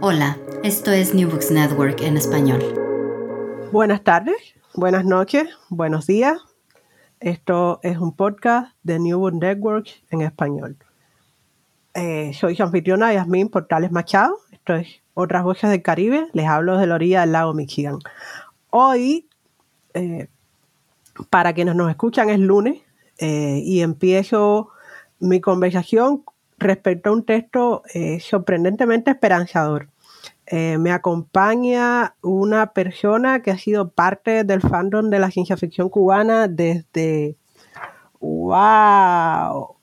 Hola, esto es New Books Network en español. Buenas tardes, buenas noches, buenos días. Esto es un podcast de New Books Network en español. Eh, soy su anfitriona Yasmín Portales Machado. Esto es Otras Voces del Caribe. Les hablo de la orilla del lago Michigan. Hoy, eh, para quienes nos escuchan, es lunes eh, y empiezo mi conversación respecto a un texto eh, sorprendentemente esperanzador. Eh, me acompaña una persona que ha sido parte del fandom de la ciencia ficción cubana desde, wow,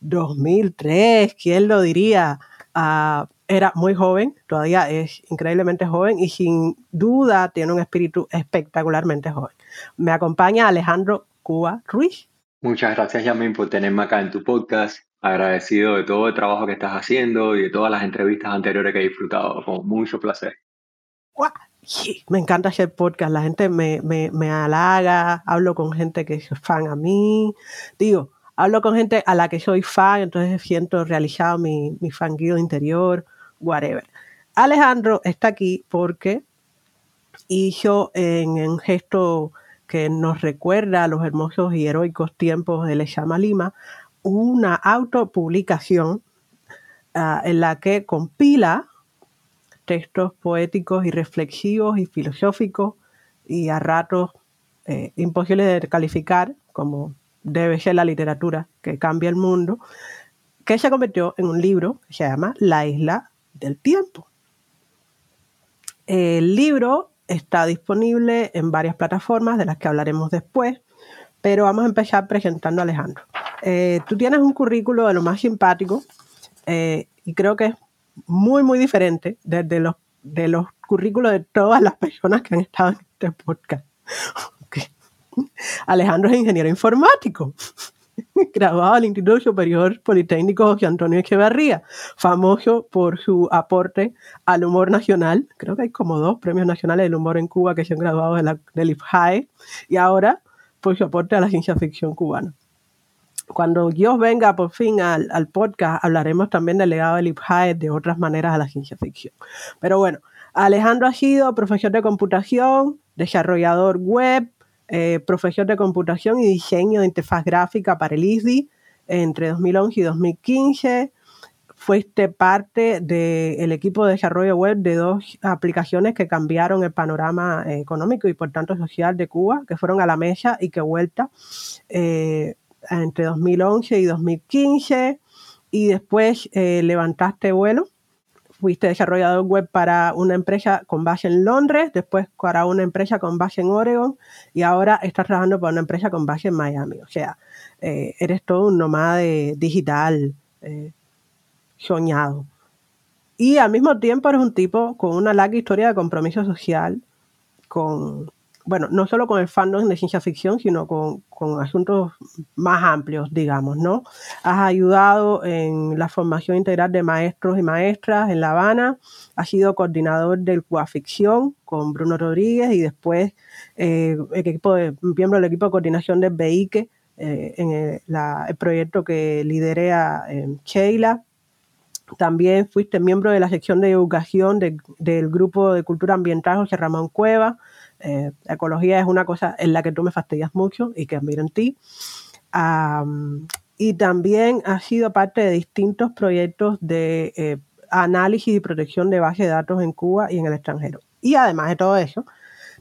2003, ¿quién lo diría? Ah, era muy joven, todavía es increíblemente joven y sin duda tiene un espíritu espectacularmente joven. Me acompaña Alejandro Cuba Ruiz. Muchas gracias, Yamin, por tenerme acá en tu podcast agradecido de todo el trabajo que estás haciendo y de todas las entrevistas anteriores que he disfrutado. Con mucho placer. Me encanta hacer podcast. La gente me, me, me halaga. Hablo con gente que es fan a mí. Digo, hablo con gente a la que soy fan, entonces siento realizado mi, mi fanguido interior, whatever. Alejandro está aquí porque hizo en un gesto que nos recuerda a los hermosos y heroicos tiempos de Lechama Lima, una autopublicación uh, en la que compila textos poéticos y reflexivos y filosóficos y a ratos eh, imposibles de calificar como debe ser la literatura que cambia el mundo, que se convirtió en un libro que se llama La isla del tiempo. El libro está disponible en varias plataformas de las que hablaremos después, pero vamos a empezar presentando a Alejandro. Eh, tú tienes un currículo de lo más simpático eh, y creo que es muy, muy diferente desde los, de los currículos de todas las personas que han estado en este podcast. Alejandro es ingeniero informático, graduado del Instituto Superior Politécnico José Antonio Echeverría, famoso por su aporte al humor nacional. Creo que hay como dos premios nacionales del humor en Cuba que se han graduado de la, del IFJAE y ahora por su aporte a la ciencia ficción cubana. Cuando Dios venga por fin al, al podcast, hablaremos también del legado del IPHAE de otras maneras a la ciencia ficción. Pero bueno, Alejandro ha sido profesor de computación, desarrollador web, eh, profesor de computación y diseño de interfaz gráfica para el ISDI entre 2011 y 2015. Fuiste parte del equipo de desarrollo web de dos aplicaciones que cambiaron el panorama económico y por tanto social de Cuba, que fueron a la mesa y que vuelta eh, entre 2011 y 2015. Y después eh, levantaste vuelo fuiste desarrollador web para una empresa con base en Londres, después para una empresa con base en Oregon y ahora estás trabajando para una empresa con base en Miami. O sea, eh, eres todo un nomade digital eh, soñado. Y al mismo tiempo eres un tipo con una larga historia de compromiso social con bueno, no solo con el fandom de ciencia ficción, sino con, asuntos más amplios, digamos, ¿no? Has ayudado en la formación integral de maestros y maestras en La Habana, has sido coordinador del Cuaficción con Bruno Rodríguez y después eh, equipo de, miembro del equipo de coordinación del BEIQUE eh, en el, proyecto que liderea eh, Sheila. También fuiste miembro de la sección de educación del grupo de cultura ambiental José Ramón Cueva eh, ecología es una cosa en la que tú me fastidias mucho y que admiro en ti. y también has sido parte de distintos proyectos de eh, análisis y protección de base de datos en Cuba y en el extranjero. Y además de todo eso,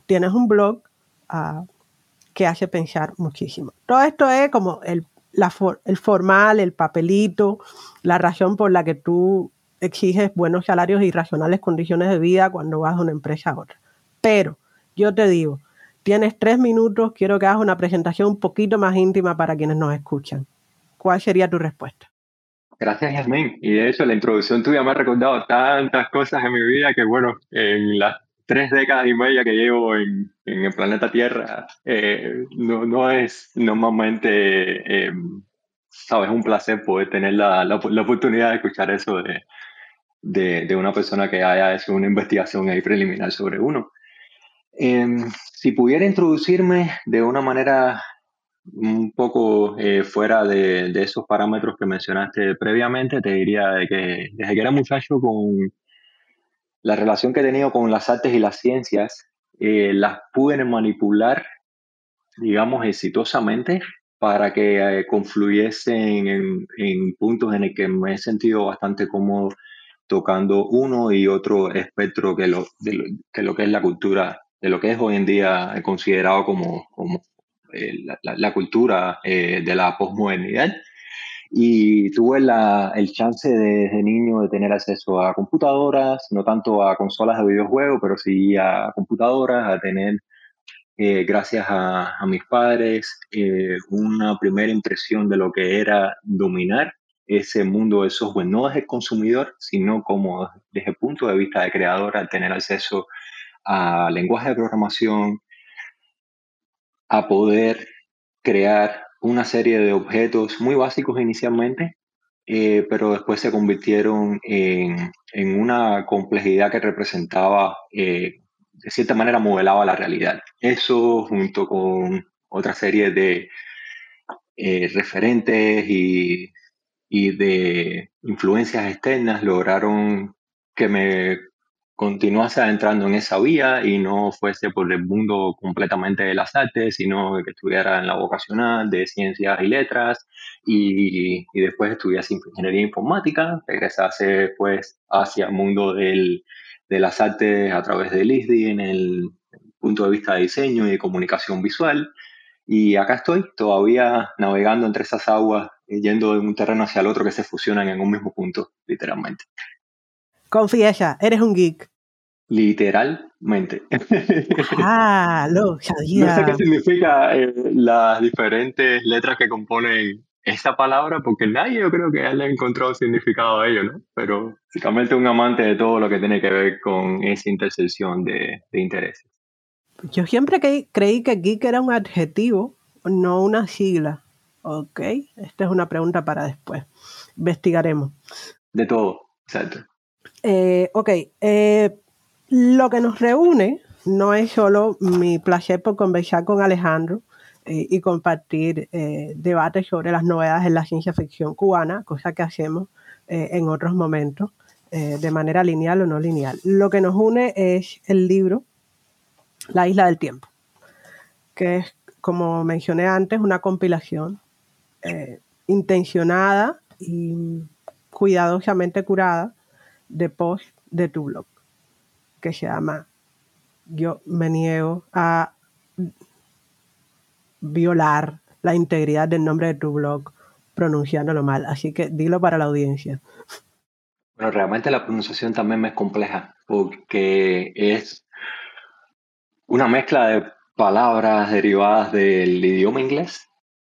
tienes un blog ah, que hace pensar muchísimo. Todo esto es como el, el formal, el papelito, la razón por la que tú exiges buenos salarios y racionales condiciones de vida cuando vas de una empresa a otra. Pero yo te digo, tienes tres minutos, quiero que hagas una presentación un poquito más íntima para quienes nos escuchan. ¿Cuál sería tu respuesta? Gracias, Yasmin. Y de hecho, la introducción tuya me ha recordado tantas cosas en mi vida que, bueno, en las tres décadas y media que llevo en, el planeta Tierra, eh, no, no, es normalmente, eh, sabes, un placer poder tener la, la, oportunidad de escuchar eso de, de, de, una persona que haya hecho una investigación ahí preliminar sobre uno. Em, si pudiera introducirme de una manera un poco eh, fuera de, esos parámetros que mencionaste previamente, te diría que desde que era muchacho con la relación que he tenido con las artes y las ciencias, eh, las pude manipular, digamos, exitosamente para que eh, confluyesen en, puntos en el que me he sentido bastante cómodo tocando uno y otro espectro que lo, que lo que es la cultura de lo que es hoy en día considerado como, como eh, la, cultura eh, de la posmodernidad. Y tuve la, el chance desde niño de tener acceso a computadoras, no tanto a consolas de videojuegos, pero sí a computadoras, a tener, eh, gracias a, a, mis padres, una primera impresión de lo que era dominar ese mundo de software, no desde el consumidor, sino como desde el punto de vista de creador, al tener acceso a lenguaje de programación, a poder crear una serie de objetos muy básicos inicialmente, eh, pero después se convirtieron en, una complejidad que representaba, eh, de cierta manera, modelaba la realidad. Eso junto con otra serie de eh, referentes y, y de influencias externas lograron que me continuase adentrando en esa vía y no fuese por el mundo completamente de las artes, sino que estuviera en la vocacional de ciencias y letras y, y después estudiase ingeniería informática, regresase pues hacia el mundo del, de las artes a través del ISDI en el punto de vista de diseño y de comunicación visual. Y acá estoy todavía navegando entre esas aguas, yendo de un terreno hacia el otro que se fusionan en un mismo punto, literalmente. Confiesa, eres un geek. Literalmente. Ah, lo sabía. No sé qué significa eh, las diferentes letras que componen esta palabra, porque nadie yo creo que haya encontrado significado a ello, ¿no? Pero básicamente un amante de todo lo que tiene que ver con esa intersección de, de intereses. Yo siempre creí que geek era un adjetivo, no una sigla. Ok, esta es una pregunta para después. Investigaremos. De todo, exacto. Eh, ok, eh, lo que nos reúne no es solo mi placer por conversar con Alejandro eh, y compartir debates sobre las novedades en la ciencia ficción cubana, cosa que hacemos en otros momentos, de manera lineal o no lineal. Lo que nos une es el libro La Isla del Tiempo, que es, como mencioné antes, una compilación intencionada y cuidadosamente curada de post de tu blog, que se llama Yo me niego a violar la integridad del nombre de tu blog pronunciándolo mal. Así que dilo para la audiencia. Bueno, realmente la pronunciación también me es compleja porque es una mezcla de palabras derivadas del idioma inglés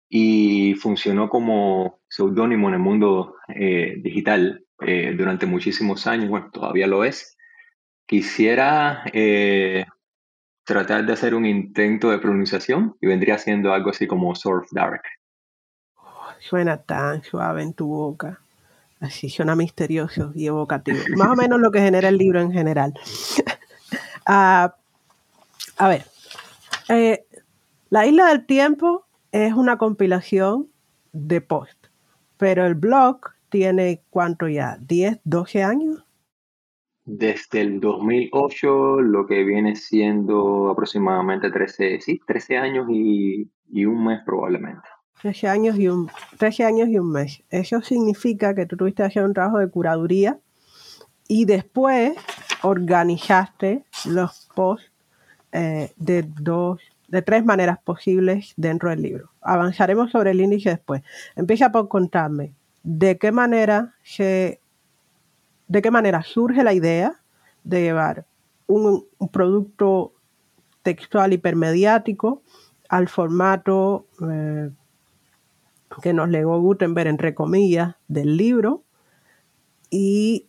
y funcionó como seudónimo en el mundo eh, digital eh, durante muchísimos años, bueno, todavía lo es. Quisiera eh, tratar de hacer un intento de pronunciación y vendría siendo algo así como Surf Dark. suena tan suave en tu boca. Así suena misterioso y evocativo. Más o menos lo que genera el libro en general. Ah, a ver, eh, La Isla del Tiempo es una compilación de post, pero el blog tiene cuánto ya, 10, 12 años. Desde el 2008, lo que viene siendo aproximadamente 13, sí, 13 años y, y un mes probablemente. 13 años, y un, 13 años y un mes. Eso significa que tú tuviste que un trabajo de curaduría y después organizaste los posts eh, de dos de tres maneras posibles dentro del libro. Avanzaremos sobre el índice después. Empieza por contarme de qué manera se de qué manera surge la idea de llevar un, producto textual hipermediático al formato eh, que nos legó Gutenberg, entre comillas, del libro y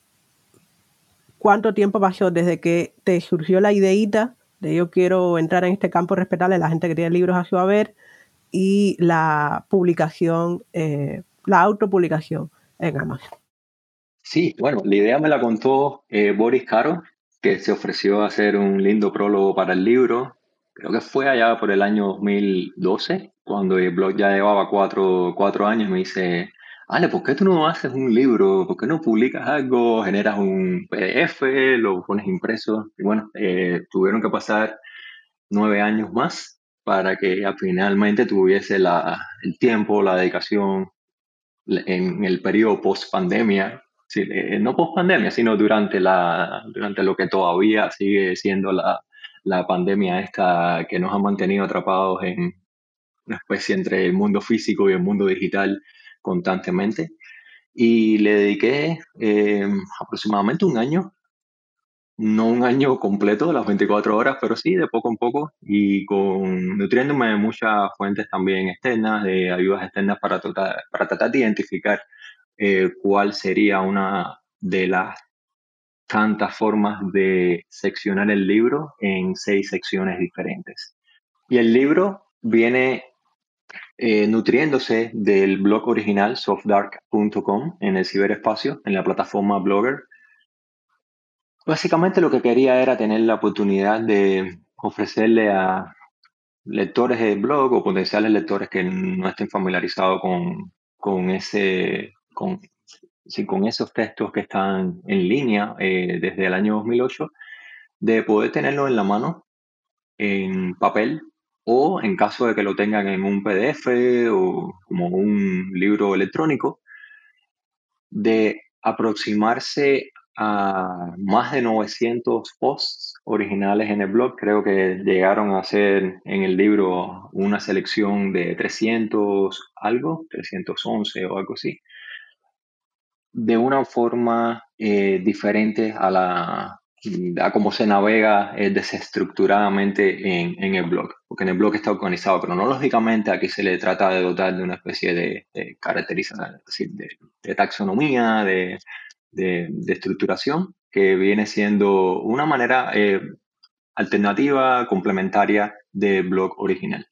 cuánto tiempo pasó desde que te surgió la ideita de yo quiero entrar en este campo respetable la gente que tiene libros a su haber y la publicación, eh, la autopublicación en Amazon. Sí, bueno, la idea me la contó eh, Boris Caro, que se ofreció a hacer un lindo prólogo para el libro. Creo que fue allá por el año 2012, cuando el blog ya llevaba cuatro, cuatro años. Me dice, Ale, ¿por qué tú no haces un libro? ¿Por qué no publicas algo? Generas un PDF, lo pones impreso. Y bueno, eh, tuvieron que pasar nueve años más para que finalmente tuviese la, el tiempo, la dedicación en el periodo post pandemia eh, no post pandemia, sino durante, la, durante lo que todavía sigue siendo la, la pandemia esta que nos ha mantenido atrapados en una especie entre el mundo físico y el mundo digital constantemente. Y le dediqué eh, aproximadamente un año, no un año completo las 24 horas, pero sí de poco en poco y con nutriéndome de muchas fuentes también externas, de ayudas externas para para tratar de identificar eh, cuál sería una de las tantas formas de seccionar el libro en seis secciones diferentes. Y el libro viene eh, nutriéndose del blog original softdark.com en el ciberespacio, en la plataforma Blogger. Básicamente lo que quería era tener la oportunidad de ofrecerle a lectores del blog o potenciales lectores que no estén familiarizados con, con ese con, con esos textos que están en línea eh, desde el año 2008, de poder tenerlo en la mano, en papel, o en caso de que lo tengan en un PDF o como un libro electrónico, de aproximarse a más de 900 posts originales en el blog. Creo que llegaron a ser en el libro una selección de 300 algo, 311 o algo así de una forma eh, diferente a la a cómo se navega eh, desestructuradamente en, en, el blog, porque en el blog está organizado cronológicamente, aquí se le trata de dotar de una especie de, de caracterización, de, taxonomía, de, de, estructuración, que viene siendo una manera eh, alternativa, complementaria del blog original.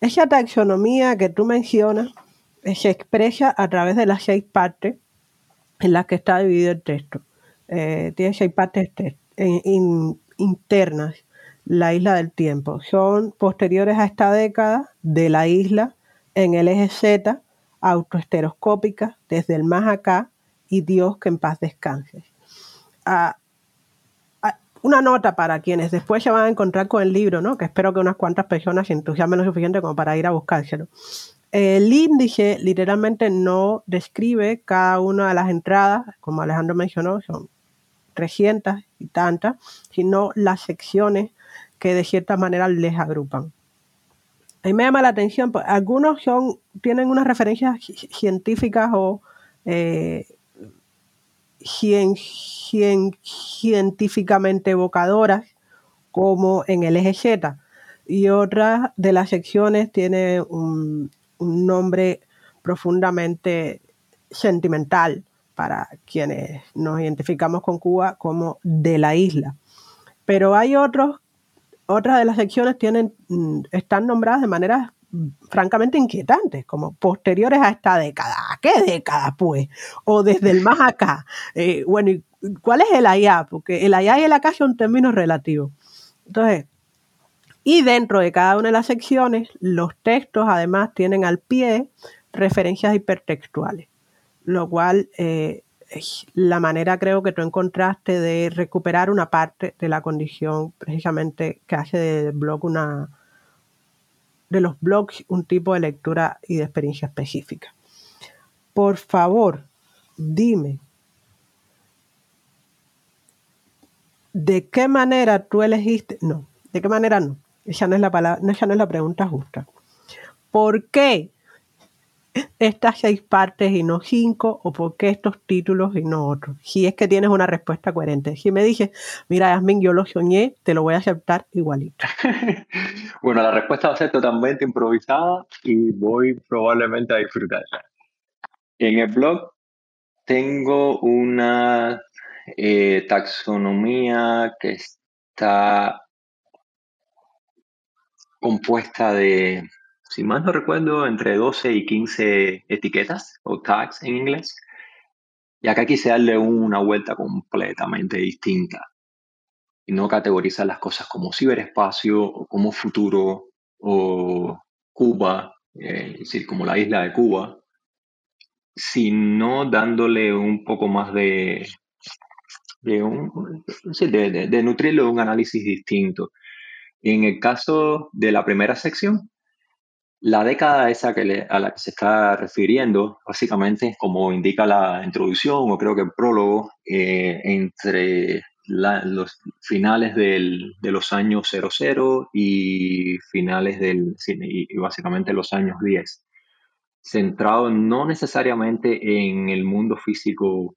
Esa taxonomía que tú mencionas se expresa a través de las seis partes en las que está dividido el texto. Eh, tiene seis partes internas, la isla del tiempo. Son posteriores a esta década de la isla en el eje Z, autoesteroscópica, desde el más acá y Dios que en paz descanse. Ah, ah, una nota para quienes después se van a encontrar con el libro, ¿no? que espero que unas cuantas personas se entusiasmen lo suficiente como para ir a buscárselo. El índice literalmente no describe cada una de las entradas, como Alejandro mencionó, son 300 y tantas, sino las secciones que de cierta manera les agrupan. A mí me llama la atención, pues, algunos son, tienen unas referencias científicas o eh, científicamente evocadoras, como en el eje Z, y otras de las secciones tienen un, un nombre profundamente sentimental para quienes nos identificamos con Cuba como de la isla. Pero hay otros otras de las secciones tienen, mm, están nombradas de manera mm, francamente inquietantes, como posteriores a esta década. qué década, pues? O desde el más acá. Eh, bueno, ¿cuál es el allá? Porque el allá y el acá son términos relativos. Entonces, y dentro de cada una de las secciones, los textos además tienen al pie referencias hipertextuales, lo cual eh, es la manera creo que tú encontraste de recuperar una parte de la condición precisamente que hace del blog una de los blogs un tipo de lectura y de experiencia específica. Por favor, dime de qué manera tú elegiste, no, de qué manera no, esa no es la palabra, esa no es la pregunta justa. ¿Por qué estas seis partes y no cinco, o por qué estos títulos y no otros. Si es que tienes una respuesta coherente. Si me dices, mira, Yasmin, yo lo soñé, te lo voy a aceptar igualito. bueno, la respuesta va a ser totalmente improvisada y voy probablemente a disfrutarla. En el blog tengo una eh, taxonomía que está compuesta de si mal no recuerdo, entre 12 y 15 etiquetas o tags en inglés. Y acá quise darle una vuelta completamente distinta y no categorizar las cosas como ciberespacio o como futuro o Cuba, eh, es decir, como la isla de Cuba, sino dándole un poco más de, de, un, de, de nutrirlo de un análisis distinto. En el caso de la primera sección, la década esa que a la que se está refiriendo, básicamente, como indica la introducción o creo que el prólogo, eh, entre los finales del, de los años 00 y finales del, y, y básicamente los años 10, centrado no necesariamente en el mundo físico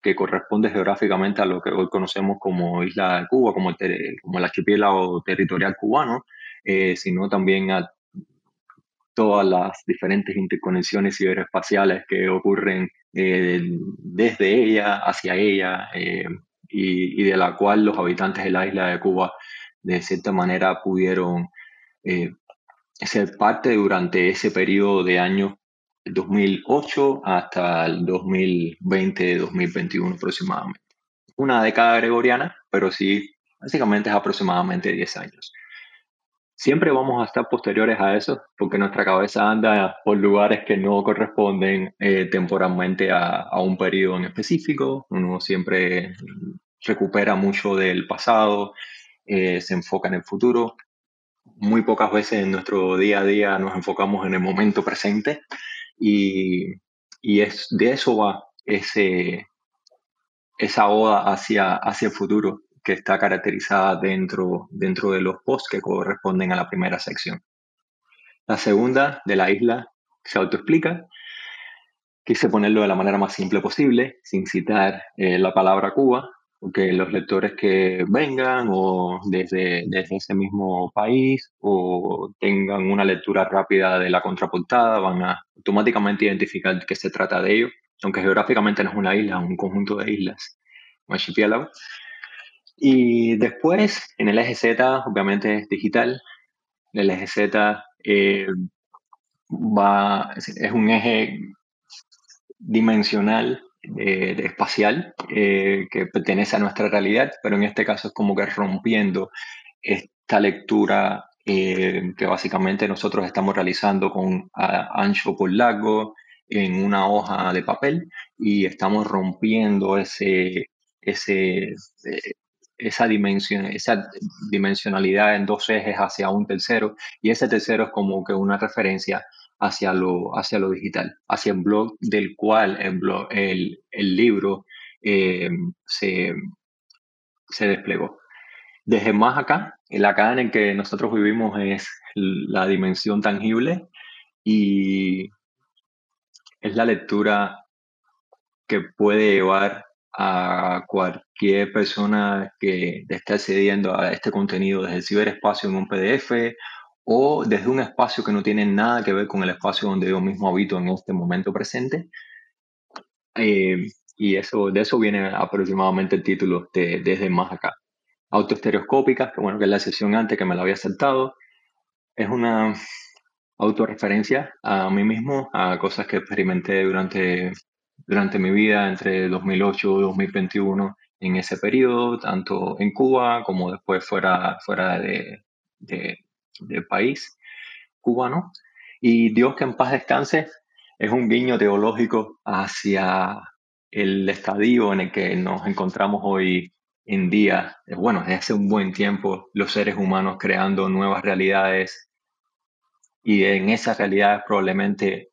que corresponde geográficamente a lo que hoy conocemos como Isla de Cuba, como el, como el archipiélago territorial cubano, eh, sino también a todas las diferentes interconexiones ciberespaciales que ocurren eh, desde ella hacia ella eh, y, de la cual los habitantes de la isla de Cuba de cierta manera pudieron ser parte durante ese periodo de años 2008 hasta el 2020-2021 aproximadamente. Una década gregoriana, pero sí, básicamente es aproximadamente 10 años. Siempre vamos a estar posteriores a eso, porque nuestra cabeza anda por lugares que no corresponden eh, temporalmente a, un periodo en específico. Uno siempre recupera mucho del pasado, eh, se enfoca en el futuro. Muy pocas veces en nuestro día a día nos enfocamos en el momento presente y, es, de eso va ese, esa oda hacia, hacia el futuro que está caracterizada dentro, dentro de los posts que corresponden a la primera sección. La segunda, de la isla, se autoexplica. Quise ponerlo de la manera más simple posible, sin citar eh, la palabra Cuba, porque los lectores que vengan o desde, desde ese mismo país o tengan una lectura rápida de la contraportada van a automáticamente identificar que se trata de ello, aunque geográficamente no es una isla, es un conjunto de islas, un archipiélago. Y después, en el eje Z, obviamente es digital. El eje Z eh, va, es un eje dimensional, eh, espacial, eh, que pertenece a nuestra realidad, pero en este caso es como que rompiendo esta lectura que básicamente nosotros estamos realizando con ancho por largo en una hoja de papel y estamos rompiendo ese, esa, dimensión, esa dimensionalidad en dos ejes hacia un tercero y ese tercero es como que una referencia hacia lo, hacia lo digital, hacia el blog del cual el, el, libro eh, se, se desplegó. Desde más acá, el acá en que nosotros vivimos es la dimensión tangible y es la lectura que puede llevar a cualquier persona que esté accediendo a este contenido desde el ciberespacio en un PDF o desde un espacio que no tiene nada que ver con el espacio donde yo mismo habito en este momento presente. Eh, y eso, de eso viene aproximadamente el título de Desde Más Acá. autoestereoscópicas, que bueno, que es la sesión antes que me la había saltado. Es una autorreferencia a mí mismo, a cosas que experimenté durante, durante mi vida entre 2008 y 2021 en ese periodo, tanto en Cuba como después fuera, fuera de, del país cubano. Y Dios que en paz descanse es un guiño teológico hacia el estadio en el que nos encontramos hoy en día. Bueno, desde hace un buen tiempo los seres humanos creando nuevas realidades y en esas realidades probablemente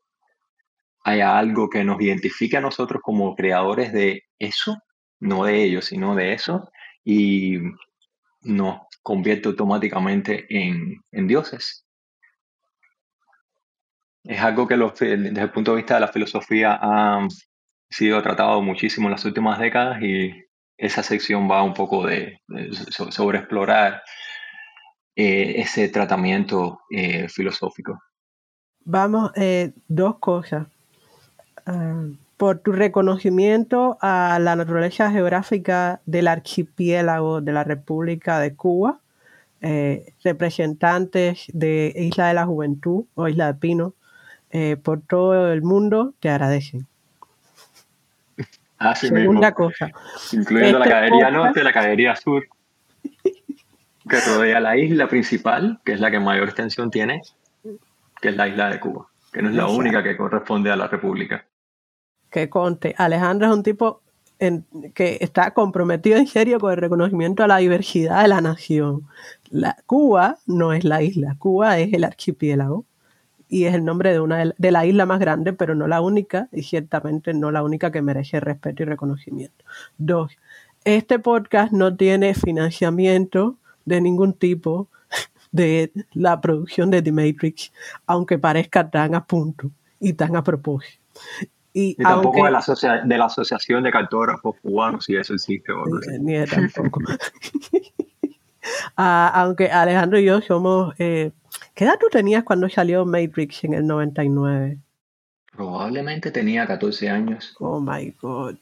haya algo que nos identifique a nosotros como creadores de eso, no de ellos, sino de eso, y nos convierte automáticamente en, en dioses es algo que desde el punto de vista de la filosofía ha sido tratado muchísimo en las últimas décadas y esa sección va un poco de, sobre explorar eh, ese tratamiento eh, filosófico. Vamos, eh, dos cosas. Ah, por tu reconocimiento a la naturaleza geográfica del archipiélago de la República de Cuba, representantes de Isla de la Juventud o Isla de Pino, eh, por todo el mundo te agradecen. Así Segunda cosa. Incluyendo la este cadería norte y la cadería sur, que rodea la isla principal, que es la que mayor extensión tiene, que es la isla de Cuba, que no es la única que corresponde a la República. Que conte, Alejandro es un tipo que está comprometido en serio con el reconocimiento a la diversidad de la nación. La, Cuba no es la isla, Cuba es el archipiélago y es el nombre de una de la isla más grande, pero no la única, y ciertamente no la única que merece respeto y reconocimiento. Dos, este podcast no tiene financiamiento de ningún tipo de la producción de The Matrix, aunque parezca tan a punto y tan a propósito. Y, tampoco de, la de la Asociación de Cartógrafos Cubanos, si eso existe. O no ni, ni tampoco. Ah, aunque Alejandro y yo somos eh, ¿Qué edad tú tenías cuando salió Matrix en el 99? Probablemente tenía 14 años. Oh my God.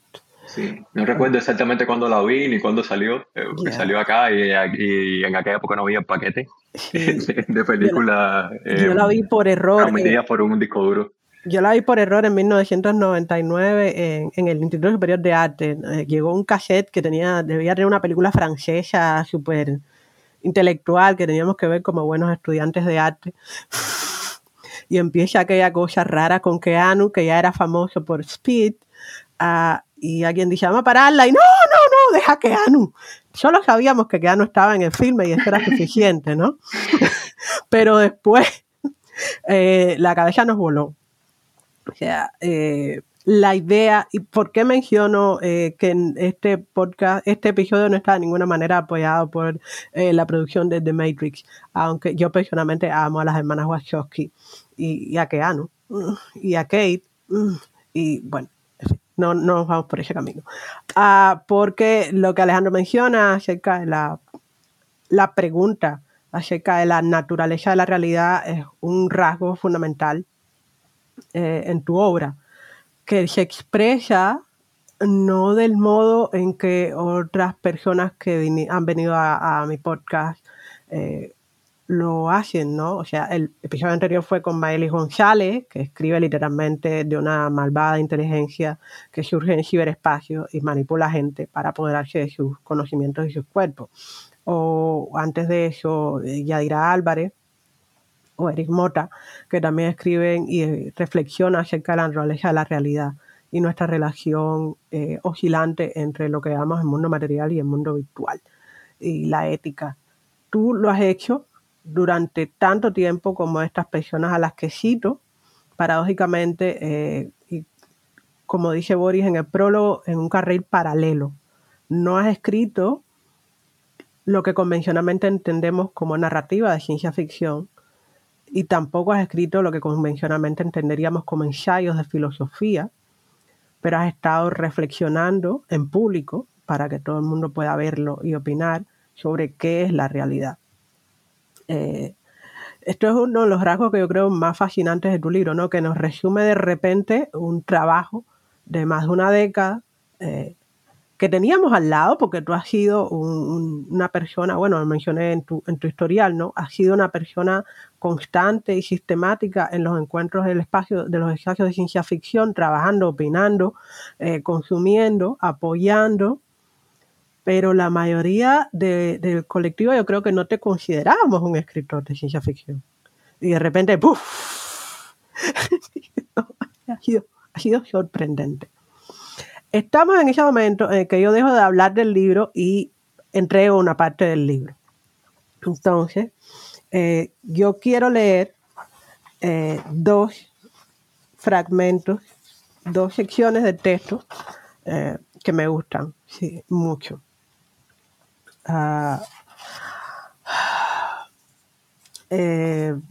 Sí, no recuerdo exactamente cuándo la vi ni cuándo salió, eh, salió acá y, en aquella época no había paquete de película. yo la vi por error. Medida por un disco duro. Yo la vi por error en 1999 en, en el Instituto Superior de Arte. Eh, llegó un cassette que tenía, debía tener una película francesa súper intelectual que teníamos que ver como buenos estudiantes de arte. Y empieza aquella cosa rara con Keanu, que ya era famoso por Speed, uh, y alguien dice, vamos a pararla, y no, no, no, deja Keanu. Solo sabíamos que Keanu estaba en el filme y eso era suficiente, ¿no? Pero después eh, la cabeza nos voló. O sea, eh, la idea y por qué menciono eh, que en este podcast, este episodio no está de ninguna manera apoyado por eh, la producción de The Matrix, aunque yo personalmente amo a las hermanas Wachowski y, a Keanu y a Kate y bueno, no, no nos vamos por ese camino. Ah, porque lo que Alejandro menciona acerca de la, la pregunta acerca de la naturaleza de la realidad es un rasgo fundamental eh, en tu obra que se expresa no del modo en que otras personas que han venido a, mi podcast eh, lo hacen, ¿no? O sea, el episodio anterior fue con Maeli González, que escribe literalmente de una malvada inteligencia que surge en el ciberespacio y manipula gente para apoderarse de sus conocimientos y sus cuerpos. O antes de eso, Yadira Álvarez, o Eric Mota, que también escriben y eh, reflexionan acerca de la naturaleza de la realidad y nuestra relación eh, oscilante entre lo que llamamos el mundo material y el mundo virtual y la ética. Tú lo has hecho durante tanto tiempo como estas personas a las que cito, paradójicamente, eh, y como dice Boris en el prólogo, en un carril paralelo. No has escrito lo que convencionalmente entendemos como narrativa de ciencia ficción, y tampoco has escrito lo que convencionalmente entenderíamos como ensayos de filosofía, pero has estado reflexionando en público para que todo el mundo pueda verlo y opinar sobre qué es la realidad. Eh, esto es uno de los rasgos que yo creo más fascinantes de tu libro, ¿no? que nos resume de repente un trabajo de más de una década, eh, que teníamos al lado, porque tú has sido una persona, bueno, lo mencioné en tu, en tu historial, ¿no? Has sido una persona constante y sistemática en los encuentros del espacio, de los espacios de ciencia ficción, trabajando, opinando, eh, consumiendo, apoyando, pero la mayoría del colectivo yo creo que no te considerábamos un escritor de ciencia ficción. Y de repente, ¡puf! ha, sido, ha sido sorprendente. Estamos en ese momento en que yo dejo de hablar del libro y entrego una parte del libro. Entonces, eh, yo quiero leer eh, dos fragmentos, dos secciones de texto eh, que me gustan sí, mucho. Ah, el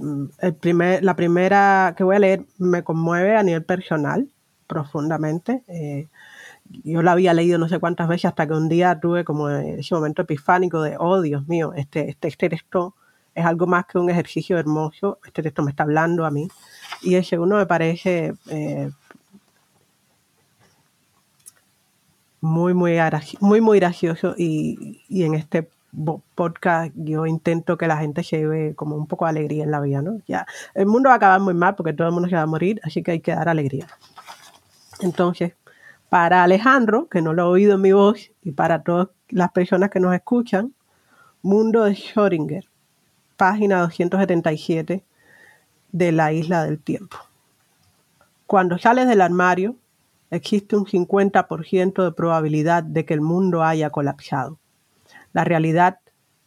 la primera que voy a leer me conmueve a nivel personal profundamente yo la había leído no sé cuántas veces hasta que un día tuve como ese momento epifánico de, oh Dios mío, este, este, este, texto es algo más que un ejercicio hermoso, este texto me está hablando a mí. Y el segundo me parece eh, muy, muy, gracioso y, y, en este podcast yo intento que la gente se lleve como un poco de alegría en la vida, ¿no? Ya, el mundo va a acabar muy mal porque todo el mundo se va a morir, así que hay que dar alegría. Entonces, para Alejandro, que no lo ha oído en mi voz, y para todas las personas que nos escuchan, Mundo de Schrödinger, página 277 de la Isla del Tiempo. Cuando sales del armario, existe un 50% de probabilidad de que el mundo haya colapsado. La realidad,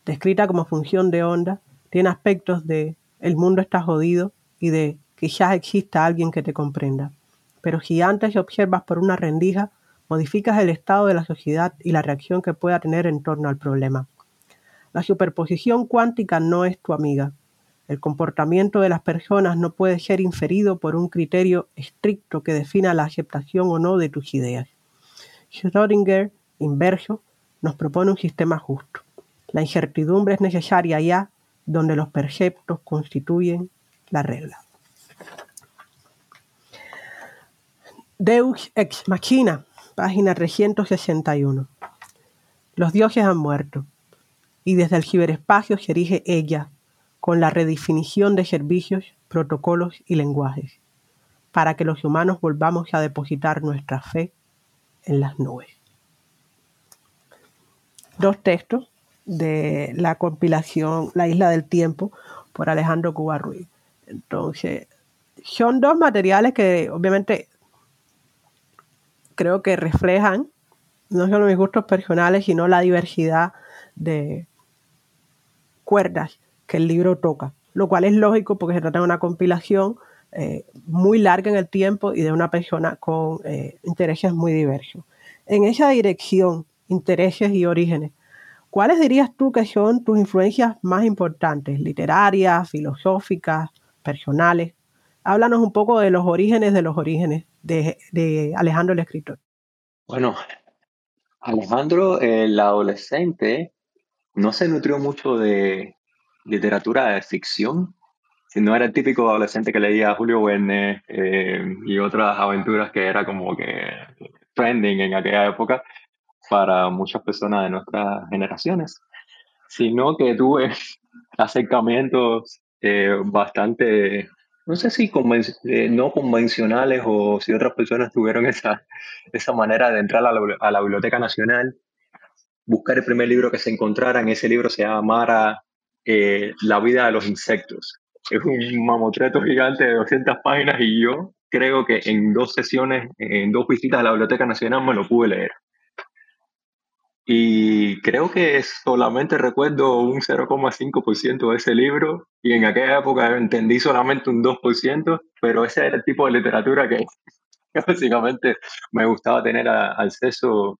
descrita como función de onda, tiene aspectos de el mundo está jodido y de quizás exista alguien que te comprenda pero si antes observas por una rendija, modificas el estado de la sociedad y la reacción que pueda tener en torno al problema. La superposición cuántica no es tu amiga. El comportamiento de las personas no puede ser inferido por un criterio estricto que defina la aceptación o no de tus ideas. Schrödinger, inverso, nos propone un sistema justo. La incertidumbre es necesaria allá donde los preceptos constituyen la regla. Deus ex machina, página 361. Los dioses han muerto, y desde el ciberespacio se erige ella, con la redefinición de servicios, protocolos y lenguajes, para que los humanos volvamos a depositar nuestra fe en las nubes. Dos textos de la compilación La Isla del Tiempo por Alejandro Cuba Ruiz. Entonces, son dos materiales que obviamente creo que reflejan no solo mis gustos personales, sino la diversidad de cuerdas que el libro toca, lo cual es lógico porque se trata de una compilación eh, muy larga en el tiempo y de una persona con eh, intereses muy diversos. En esa dirección, intereses y orígenes, ¿cuáles dirías tú que son tus influencias más importantes, literarias, filosóficas, personales? Háblanos un poco de los orígenes de los orígenes de, Alejandro el escritor? Bueno, Alejandro, el adolescente, no se nutrió mucho de literatura de ficción, sino era el típico adolescente que leía Julio Verne eh, y otras aventuras que era como que trending en aquella época para muchas personas de nuestras generaciones, sino que tuve acercamientos eh, bastante no sé si eh, no convencionales o si otras personas tuvieron esa, esa manera de entrar a la, Biblioteca Nacional, buscar el primer libro que se encontrara. En ese libro se llama Mara, eh, La vida de los insectos. Es un mamotreto gigante de 200 páginas y yo creo que en dos sesiones, en dos visitas a la Biblioteca Nacional me lo pude leer. Y creo que solamente recuerdo un 0,5% de ese libro y en aquella época entendí solamente un 2%, pero ese era el tipo de literatura que, básicamente me gustaba tener acceso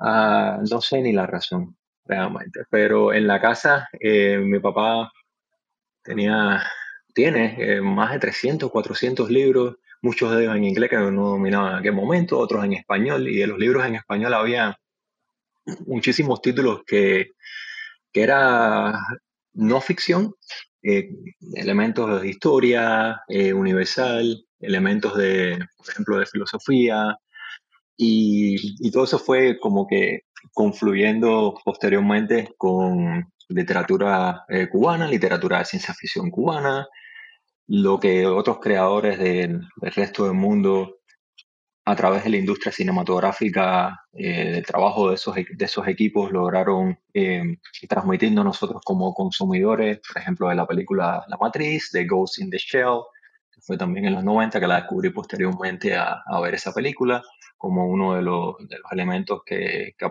a, no sé ni la razón realmente, pero en la casa eh, mi papá tenía, tiene eh, más de 300, 400 libros, muchos de ellos en inglés que no dominaba en aquel momento, otros en español, y de los libros en español había muchísimos títulos que, que era no ficción, eh, elementos de historia eh, universal, elementos de, por ejemplo, de filosofía, y, todo eso fue como que confluyendo posteriormente con literatura eh, cubana, literatura de ciencia ficción cubana, lo que otros creadores del, resto del mundo a través de la industria cinematográfica, eh, del trabajo de esos, de esos equipos, lograron eh, transmitirnos nosotros como consumidores, por ejemplo, de la película La Matriz, de Ghost in the Shell, que fue también en los 90, que la descubrí posteriormente a, ver esa película, como uno de los, de los elementos que, que,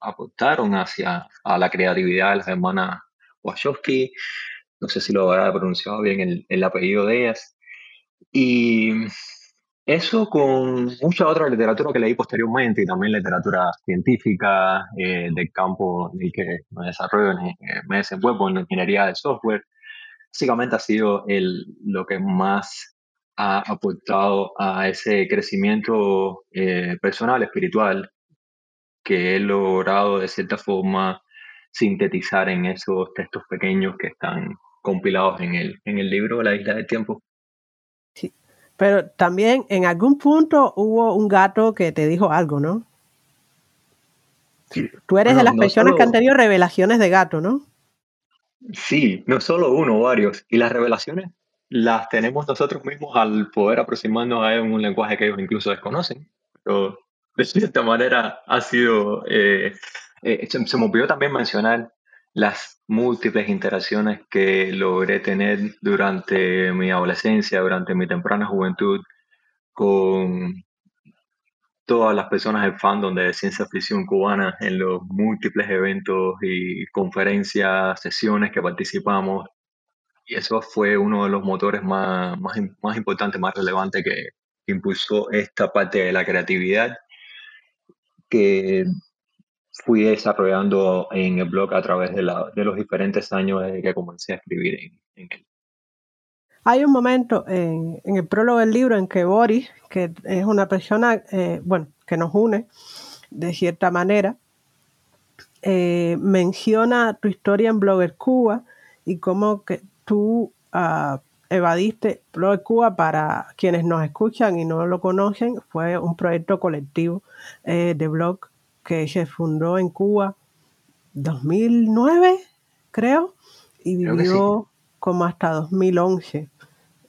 aportaron hacia a la creatividad de las hermanas Wachowski. No sé si lo habrá pronunciado bien el, el apellido de ellas. Y eso con mucha otra literatura que leí posteriormente y también literatura científica eh, del campo en el que me desarrollo, eh, me desenvuelvo en la ingeniería del software. Básicamente ha sido el, lo que más ha aportado a ese crecimiento eh, personal, espiritual, que he logrado de cierta forma sintetizar en esos textos pequeños que están compilados en el, en el libro La Isla del Tiempo. Pero también en algún punto hubo un gato que te dijo algo, ¿no? Tú eres de las personas que han tenido revelaciones de gato, ¿no? Sí, no solo uno, varios. Y las revelaciones las tenemos nosotros mismos al poder aproximarnos a un lenguaje que ellos incluso desconocen. Pero de cierta manera ha sido... Eh, eh, se, se me olvidó también mencionar las múltiples interacciones que logré tener durante mi adolescencia, durante mi temprana juventud, con todas las personas del fandom de ciencia ficción cubana en los múltiples eventos y conferencias, sesiones que participamos. Y eso fue uno de los motores más, más, más importantes, más relevantes que impulsó esta parte de la creatividad que fui desarrollando en el blog a través de, los diferentes años desde que comencé a escribir en, él. Hay un momento en, el prólogo del libro en que Boris, que es una persona, eh, bueno, que nos une de cierta manera, eh, menciona tu historia en Blogger Cuba y cómo que tú uh, evadiste Blogger Cuba para quienes nos escuchan y no lo conocen, fue un proyecto colectivo eh, de blog que se fundó en Cuba 2009, creo, y vivió como hasta 2011.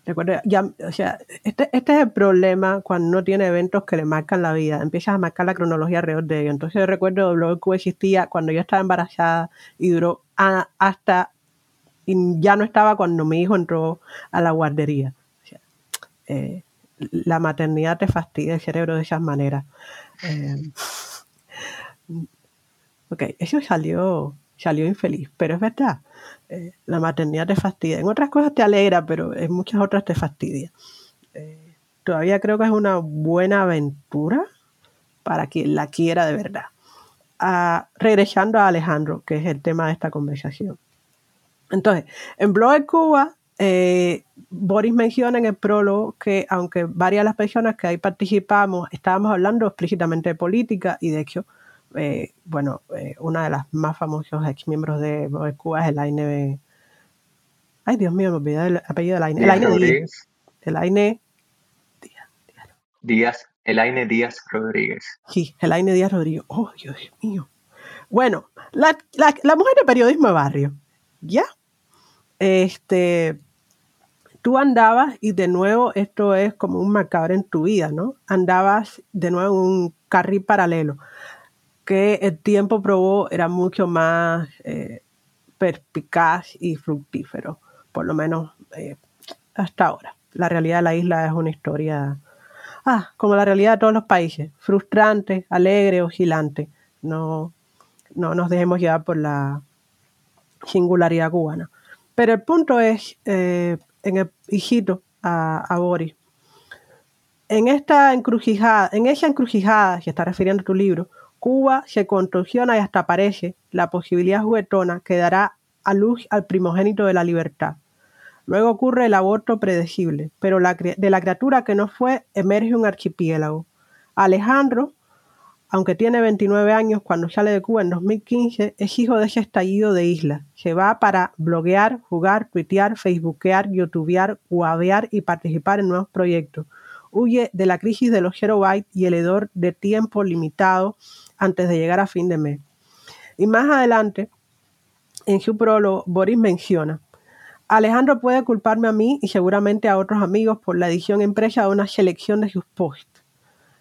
Recuerda, ya, o sea, este, este, es el problema cuando no tiene eventos que le marcan la vida. Empiezas a marcar la cronología alrededor de ello. Entonces yo recuerdo que Cuba existía cuando yo estaba embarazada y duró hasta y ya no estaba cuando mi hijo entró a la guardería. Eh, la maternidad te fastidia el cerebro de esas maneras. Eh, Ok, eso salió, salió infeliz, pero es verdad. Eh, la maternidad te fastidia. En otras cosas te alegra, pero en muchas otras te fastidia. Eh, todavía creo que es una buena aventura para quien la quiera de verdad. Ah, regresando a Alejandro, que es el tema de esta conversación. Entonces, en Blog Cuba, eh, Boris menciona en el prólogo que aunque varias de las personas que ahí participamos estábamos hablando explícitamente de política y de hecho eh, bueno, eh, una de las más famosos ex miembros de, Cuba es el AINE. Ay, Dios mío, me olvidé el apellido del AINE. El AINE Díaz. El AINE Díaz. Díaz. El AINE Díaz Rodríguez. Sí, el AINE Díaz Rodríguez. Oh, Dios mío. Bueno, la, la, mujer de periodismo de barrio. ¿Ya? Este tú andabas y de nuevo esto es como un marcador en tu vida, ¿no? Andabas de nuevo en un carril paralelo que el tiempo probó era mucho más eh, perspicaz y fructífero, por lo menos eh, hasta ahora. La realidad de la isla es una historia, ah, como la realidad de todos los países, frustrante, alegre, oscilante. No, no nos dejemos llevar por la singularidad cubana. Pero el punto es, eh, en el hijito a, a Boris, en esta encrucijada, en esa encrucijada, que está refiriendo tu libro, Cuba se contorsiona y hasta aparece la posibilidad juguetona que dará a luz al primogénito de la libertad. Luego ocurre el aborto predecible, pero de la criatura que no fue emerge un archipiélago. Alejandro, aunque tiene 29 años cuando sale de Cuba en 2015, es hijo de ese estallido de isla. Se va para bloguear, jugar, tuitear, facebookear, youtubear, guavear y participar en nuevos proyectos. huye de la crisis de los Zero Byte y el hedor de tiempo limitado antes de llegar a fin de mes. Y más adelante, en su prólogo, Boris menciona, Alejandro puede culparme a mí y seguramente a otros amigos por la edición empresa de una selección de sus posts.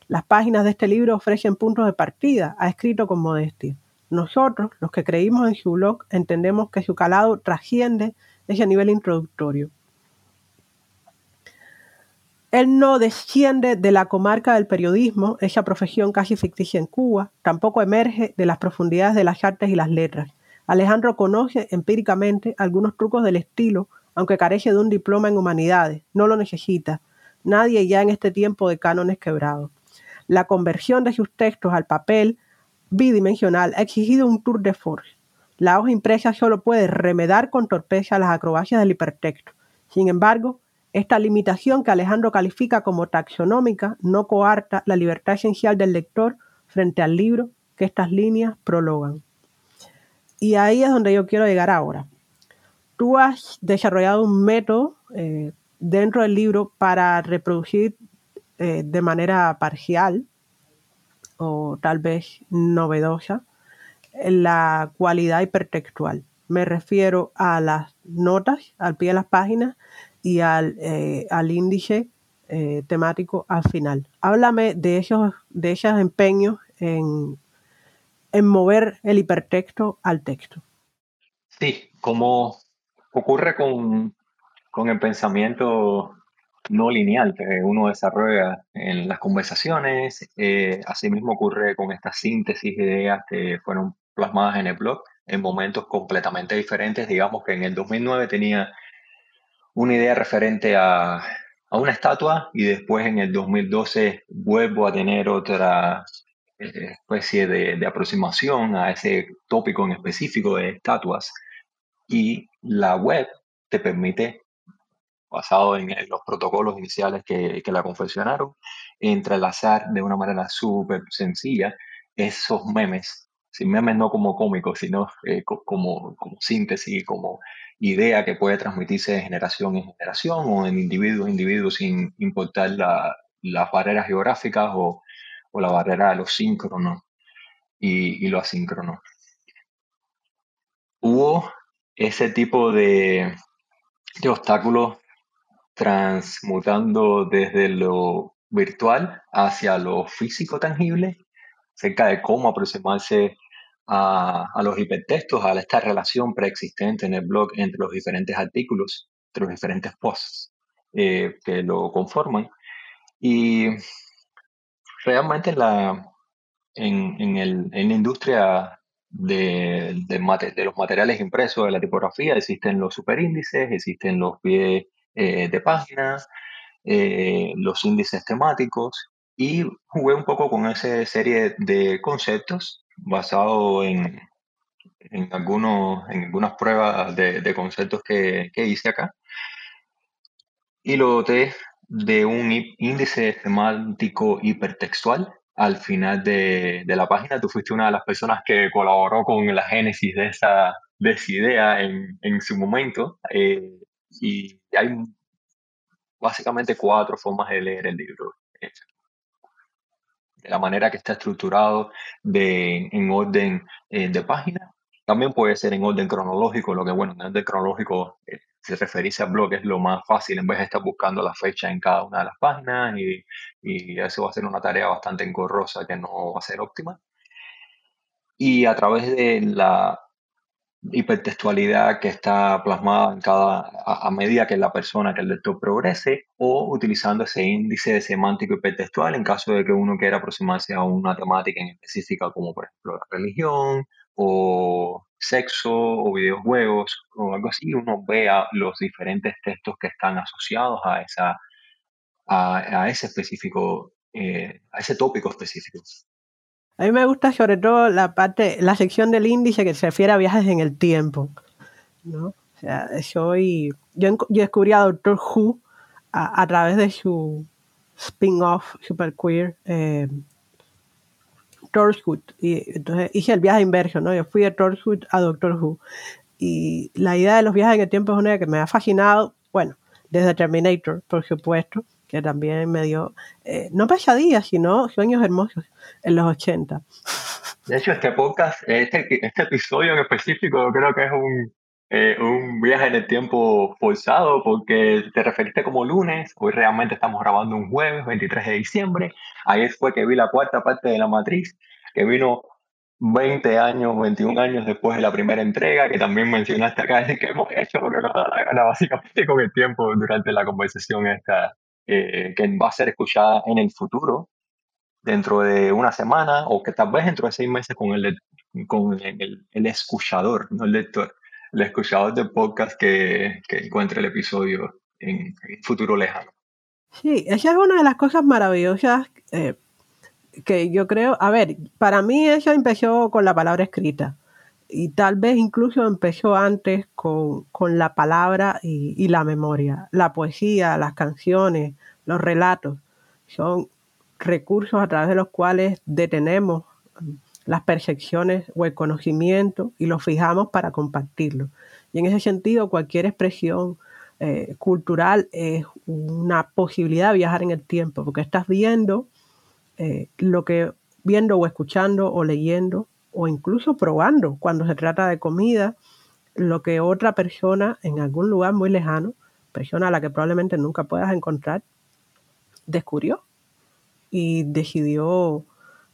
Las páginas de este libro ofrecen puntos de partida, ha escrito con modestia. Nosotros, los que creímos en su blog, entendemos que su calado trasciende ese nivel introductorio. Él no desciende de la comarca del periodismo, esa profesión casi ficticia en Cuba, tampoco emerge de las profundidades de las artes y las letras. Alejandro conoce empíricamente algunos trucos del estilo, aunque carece de un diploma en humanidades, no lo necesita. Nadie ya en este tiempo de cánones quebrados. La conversión de sus textos al papel bidimensional ha exigido un tour de force. La hoja impresa solo puede remedar con torpeza las acrobacias del hipertexto. Sin embargo, esta limitación que Alejandro califica como taxonómica no coarta la libertad esencial del lector frente al libro que estas líneas prologan. Y ahí es donde yo quiero llegar ahora. Tú has desarrollado un método eh, dentro del libro para reproducir eh, de manera parcial o tal vez novedosa la cualidad hipertextual. Me refiero a las notas al pie de las páginas y al, eh, al índice eh, temático al final. Háblame de esos, de esos empeños en, en mover el hipertexto al texto. Sí, como ocurre con, con el pensamiento no lineal que uno desarrolla en las conversaciones. Eh, asimismo ocurre con estas síntesis de ideas que fueron plasmadas en el blog en momentos completamente diferentes. Digamos que en el 2009 tenía una idea referente a, a una estatua y después en el 2012 vuelvo a tener otra eh, especie de, de aproximación a ese tópico en específico de estatuas. Y la web te permite basado en, los protocolos iniciales que, que, la confeccionaron, entrelazar de una manera súper sencilla esos memes, sin memes no como cómicos, sino eh, como, como síntesis, como idea que puede transmitirse de generación en generación o en individuo a individuo sin importar la, las barreras geográficas o, o, la barrera de lo síncrono y, y lo asíncrono. Hubo ese tipo de, de obstáculos transmutando desde lo virtual hacia lo físico tangible, acerca de cómo aproximarse a, los hipertextos, a esta relación preexistente en el blog entre los diferentes artículos, entre los diferentes posts eh, que lo conforman. Y realmente la, en, en, el, en la industria de, de, de, los materiales impresos, de la tipografía, existen los superíndices, existen los pies eh, de páginas, eh, los índices temáticos y jugué un poco con esa serie de conceptos basado en, en, algunos, en algunas pruebas de, de conceptos que, que, hice acá. Y lo doté de un índice semántico hipertextual al final de, de, la página. Tú fuiste una de las personas que colaboró con la génesis de esa, de esa idea en, en su momento. Eh, y hay básicamente cuatro formas de leer el libro. La manera que está estructurado de, en orden eh, de página. También puede ser en orden cronológico, lo que bueno, en orden cronológico eh, se referirse al blog es lo más fácil en vez de estar buscando la fecha en cada una de las páginas y, y eso va a ser una tarea bastante engorrosa que no va a ser óptima. Y a través de la hipertextualidad que está plasmada en cada, a, a, medida que la persona, que el lector progrese, o utilizando ese índice semántico hipertextual en caso de que uno quiera aproximarse a una temática en específica, como por ejemplo la religión, o sexo, o videojuegos, o algo así, uno vea los diferentes textos que están asociados a, esa, a, ese específico, eh, a ese tópico específico. A mí me gusta sobre todo la parte, la sección del índice que se refiere a viajes en el tiempo. ¿no? O sea, soy, yo, yo descubrí a Doctor Who a, través de su spin-off super queer, eh, Torchwood. Y entonces hice el viaje inverso, ¿no? Yo fui de Torchwood a Doctor Who. Y la idea de los viajes en el tiempo es una que me ha fascinado, bueno, desde Terminator, por supuesto, que también me dio, eh, no pesadillas, sino sueños hermosos en los 80. De hecho, este podcast, este, este episodio en específico, creo que es un, eh, un viaje en el tiempo forzado porque te referiste como lunes, hoy realmente estamos grabando un jueves, 23 de diciembre. Ayer fue que vi la cuarta parte de La Matriz, que vino 20 años, 21 años después de la primera entrega, que también mencionaste acá, que hemos hecho porque nos da la gana básicamente con el tiempo durante la conversación esta, eh, que va a ser escuchada en el futuro, dentro de una semana, o que tal vez dentro de seis meses con el, con el, el escuchador, no el lector, el escuchador del podcast que, que encuentre el episodio en, en futuro lejano. Sí, esa es una de las cosas maravillosas eh, que yo creo, a ver, para mí eso empezó con la palabra escrita y tal vez incluso empezó antes con, con la palabra y, la memoria. La poesía, las canciones, los relatos son recursos a través de los cuales detenemos las percepciones o el conocimiento y los fijamos para compartirlo. Y en ese sentido, cualquier expresión eh, cultural es una posibilidad de viajar en el tiempo, porque estás viendo eh, lo que, viendo o escuchando o leyendo o incluso probando cuando se trata de comida, lo que otra persona en algún lugar muy lejano, persona a la que probablemente nunca puedas encontrar, descubrió y decidió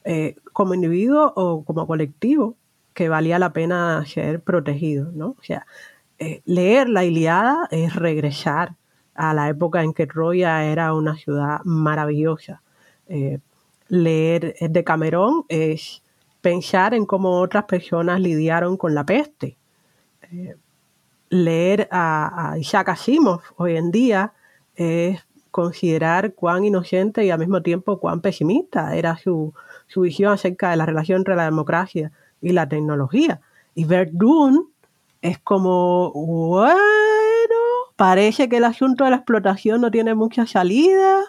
eh, como individuo o como colectivo que valía la pena ser protegido, ¿no? O sea, eh, leer la Iliada es regresar a la época en que Troya era una ciudad maravillosa. Eh, leer de Camerón es pensar en cómo otras personas lidiaron con la peste. Eh, leer a, Isaac Asimov hoy en día es considerar cuán inocente y al mismo tiempo cuán pesimista era su, su visión acerca de la relación entre la democracia y la tecnología. Y Verdun es como, bueno, parece que el asunto de la explotación no tiene mucha salida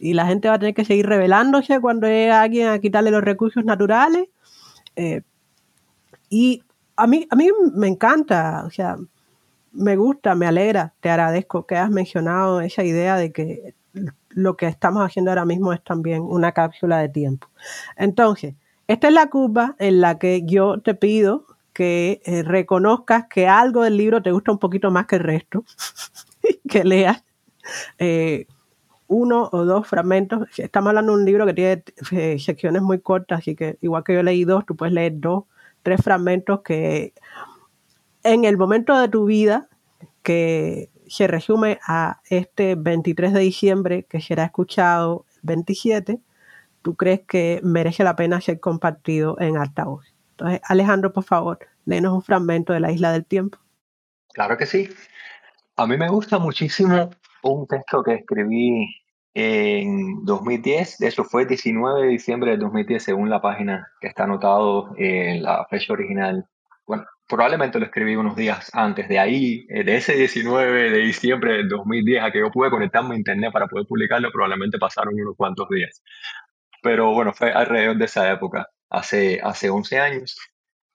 y la gente va a tener que seguir rebelándose cuando llegue alguien a quitarle los recursos naturales. Eh, y a mí, a mí me encanta, o sea, me gusta, me alegra, te agradezco que has mencionado esa idea de que lo que estamos haciendo ahora mismo es también una cápsula de tiempo. Entonces, esta es la curva en la que yo te pido que eh, reconozcas que algo del libro te gusta un poquito más que el resto, que leas eh, uno o dos fragmentos. Estamos hablando de un libro que tiene eh, secciones muy cortas, así que igual que yo leí dos, tú puedes leer dos, tres fragmentos que en el momento de tu vida que se resume a este 23 de diciembre que será escuchado el 27, tú crees que merece la pena ser compartido en altavoz. Entonces, Alejandro, por favor, léenos un fragmento de la Isla del Tiempo. Claro que sí. A mí me gusta muchísimo un texto que escribí en 2010, de hecho fue el 19 de diciembre de 2010 según la página que está anotado en la fecha original. Bueno, probablemente lo escribí unos días antes de ahí, eh, de ese 19 de diciembre del 2010 a que yo pude conectarme a internet para poder publicarlo, probablemente pasaron unos cuantos días. Pero bueno, fue alrededor de esa época hace, hace 11 años,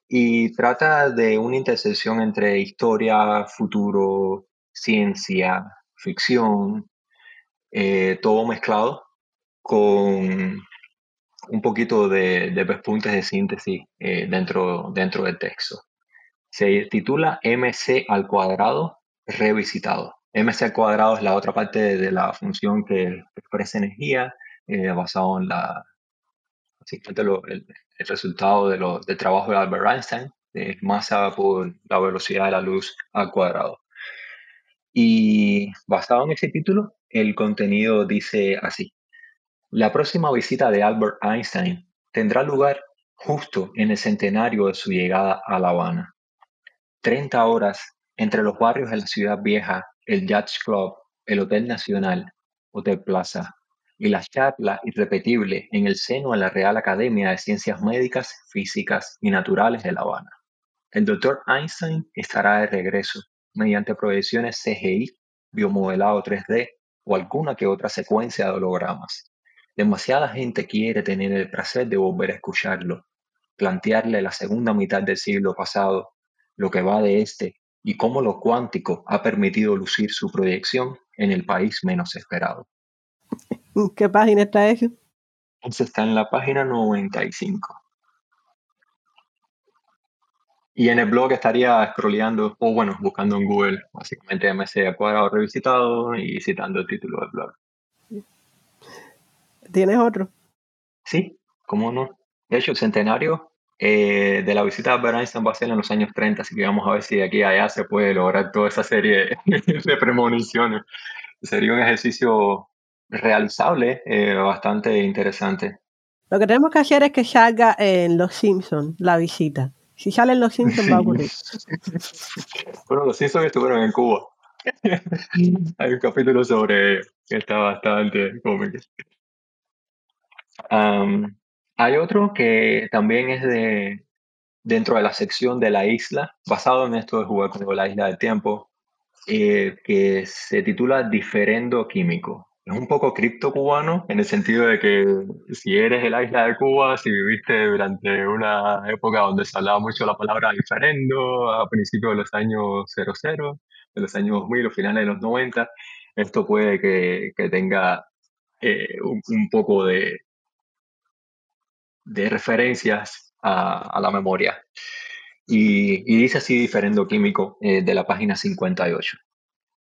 y trata de una intersección entre historia, futuro, ciencia, ficción, eh, todo mezclado con un poquito de, de pespuntes de síntesis eh, dentro, dentro del texto. Se titula MC al cuadrado revisitado. MC al cuadrado es la otra parte de, la función que expresa energía eh, basado en la, el, el, resultado de lo, del trabajo de Albert Einstein, masa por la velocidad de la luz al cuadrado. Y basado en ese título, el contenido dice así. La próxima visita de Albert Einstein tendrá lugar justo en el centenario de su llegada a La Habana. 30 horas entre los barrios de la ciudad vieja, el Yacht Club, el Hotel Nacional, Hotel Plaza, y la charla irrepetible en el seno de la Real Academia de Ciencias Médicas, Físicas y Naturales de La Habana. El doctor Einstein estará de regreso mediante proyecciones CGI, biomodelado 3D o alguna que otra secuencia de hologramas. Demasiada gente quiere tener el placer de volver a escucharlo, plantearle la segunda mitad del siglo pasado, lo que va de este y cómo lo cuántico ha permitido lucir su proyección en el país menos esperado. ¿Qué página está eso? Eso está en la página 95. Y en el blog estaría scrolleando, o bueno, buscando en Google, básicamente MC cuadrado revisitado y citando el título del blog. ¿Tienes otro? Sí, cómo no. De hecho, el centenario eh, de la visita de Albert Einstein va a ser en los años 30, así que vamos a ver si de aquí a allá se puede lograr toda esa serie de premoniciones. Sería un ejercicio realizable, eh, bastante interesante. Lo que tenemos que hacer es que salga en Los Simpsons la visita. Si salen Los Simpsons va a ocurrir. bueno, Los Simpsons estuvieron en Cuba. Hay un capítulo sobre ello que está bastante cómico. hay otro que también es de dentro de la sección de la isla, basado en esto de jugar con la isla del tiempo, eh, que se titula Diferendo Químico. Es un poco cripto cubano en el sentido de que si eres de la isla de Cuba, si viviste durante una época donde se hablaba mucho la palabra diferendo, a principios de los años 00, de los años 2000 o finales de los 90, esto puede que, que tenga eh, un, poco de, de referencias a, a la memoria. Y, dice así diferendo químico eh, de la página 58.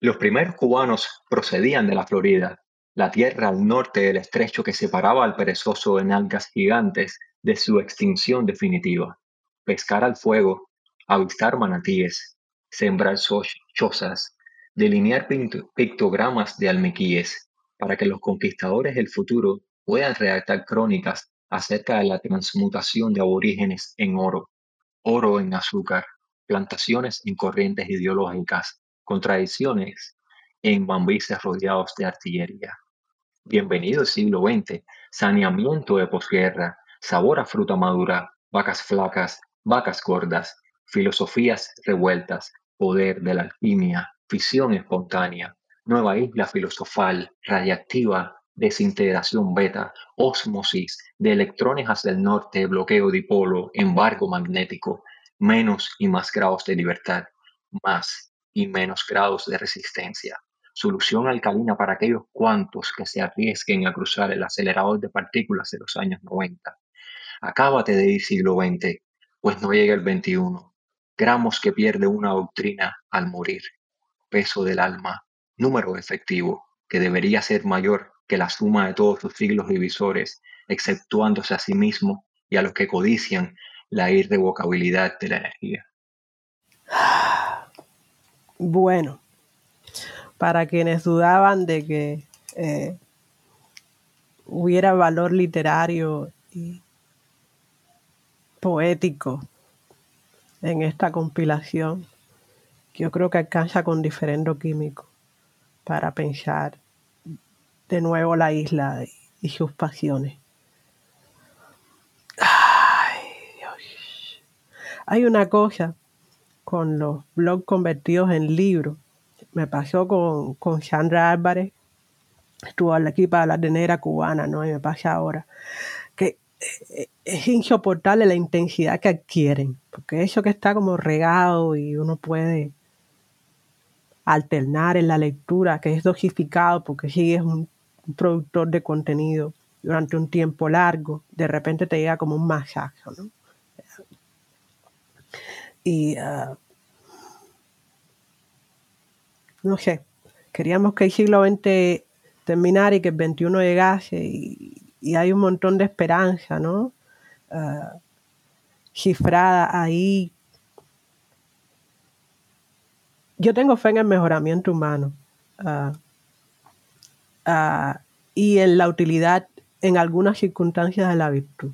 Los primeros cubanos procedían de la Florida, la tierra al norte del estrecho que separaba al perezoso en algas gigantes de su extinción definitiva. Pescar al fuego, avistar manatíes, sembrar chozas, delinear pictogramas de almequíes, para que los conquistadores del futuro puedan redactar crónicas acerca de la transmutación de aborígenes en oro oro en azúcar, plantaciones en corrientes ideológicas, contradicciones en bambices rodeados de artillería. Bienvenido al siglo XX, saneamiento de posguerra, sabor a fruta madura, vacas flacas, vacas gordas, filosofías revueltas, poder de la alquimia, fisión espontánea, nueva isla filosofal, radiactiva, desintegración beta, ósmosis de electrones hacia el norte, bloqueo dipolo, embargo magnético, menos y más grados de libertad, más y menos grados de resistencia. Solución alcalina para aquellos cuantos que se arriesguen a cruzar el acelerador de partículas de los años 90. Acábate de ir siglo XX, pues no llega el 21. Gramos que pierde una doctrina al morir. Peso del alma, número efectivo, que debería ser mayor que la suma de todos sus siglos divisores, exceptuándose a sí mismo y a los que codician la irrevocabilidad de la energía. Bueno, para quienes dudaban de que eh, hubiera valor literario y poético en esta compilación, yo creo que alcanza con diferendo químico para pensar de nuevo la isla y, sus pasiones. Ay, Dios. Hay una cosa con los blogs convertidos en libros. Me pasó con, con Sandra Álvarez, estuvo aquí para la tenera cubana, ¿no? Y me pasa ahora. Que eh, es insoportable la intensidad que adquieren, porque eso que está como regado y uno puede alternar en la lectura, que es dosificado, porque sí es un un productor de contenido durante un tiempo largo, de repente te llega como un masaje, ¿no? Y ah, no sé, queríamos que el siglo XX terminara y que el XXI llegase y, hay un montón de esperanza, ¿no? Ah, cifrada ahí. Yo tengo fe en el mejoramiento humano. Uh, Ah, y en la utilidad en algunas circunstancias de la virtud.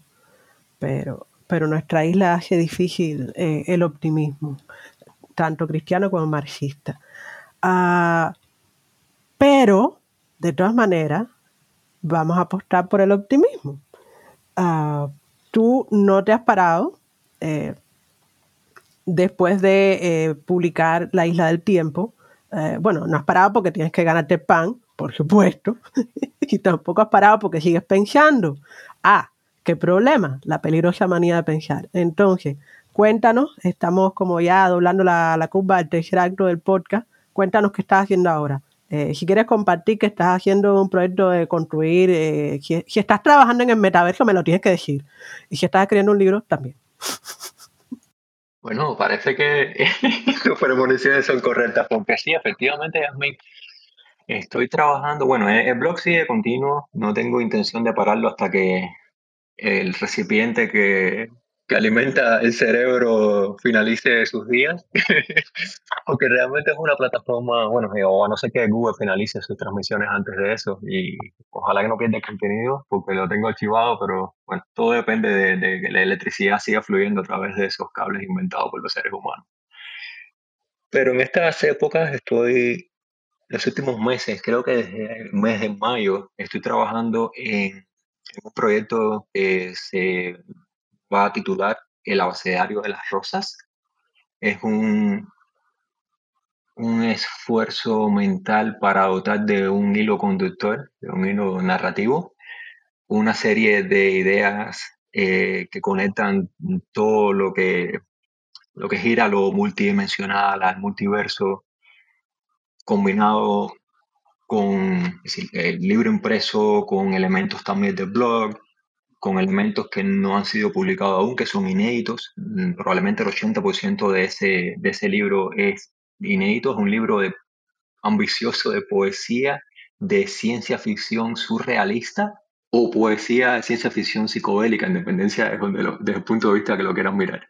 Pero, pero nuestra isla hace difícil eh, el optimismo, tanto cristiano como marxista. Ah, pero, de todas maneras, vamos a apostar por el optimismo. Ah, tú no te has parado eh, después de eh, publicar La Isla del Tiempo. bueno, no has parado porque tienes que ganarte pan, por supuesto, y tampoco has parado porque sigues pensando. Ah, qué problema, la peligrosa manía de pensar. Entonces, cuéntanos, estamos como ya doblando la, la curva del tercer acto del podcast, cuéntanos qué estás haciendo ahora. Eh, si quieres compartir que estás haciendo un proyecto de construir, eh, si, estás trabajando en el metaverso, me lo tienes que decir. Y si estás escribiendo un libro, también. Bueno, parece que tus premoniciones son correctas, porque sí, efectivamente, Yasmin, estoy trabajando, bueno, el blog sigue continuo, no tengo intención de pararlo hasta que el recipiente que, que alimenta el cerebro finalice sus días, porque realmente es una plataforma, bueno, o a no ser que Google finalice sus transmisiones antes de eso, y ojalá que no pierda contenido, porque lo tengo archivado, pero bueno, todo depende de, de que la electricidad siga fluyendo a través de esos cables inventados por los seres humanos. Pero en estas épocas estoy, los últimos meses, creo que desde el mes de mayo, estoy trabajando en un proyecto que se va a titular El abecedario de las rosas. Es un, un esfuerzo mental para dotar de un hilo conductor, de un hilo narrativo, una serie de ideas eh, que conectan todo lo que, lo que gira lo multidimensional, al multiverso, combinado con el libro impreso, con elementos también del blog, con elementos que no han sido publicados aún, que son inéditos. Mm, probablemente el 80% de ese, de ese libro es inédito, es un libro de, ambicioso de poesía, de ciencia ficción surrealista o poesía de ciencia ficción psicodélica, en dependencia de desde el punto de vista que lo quieran mirar.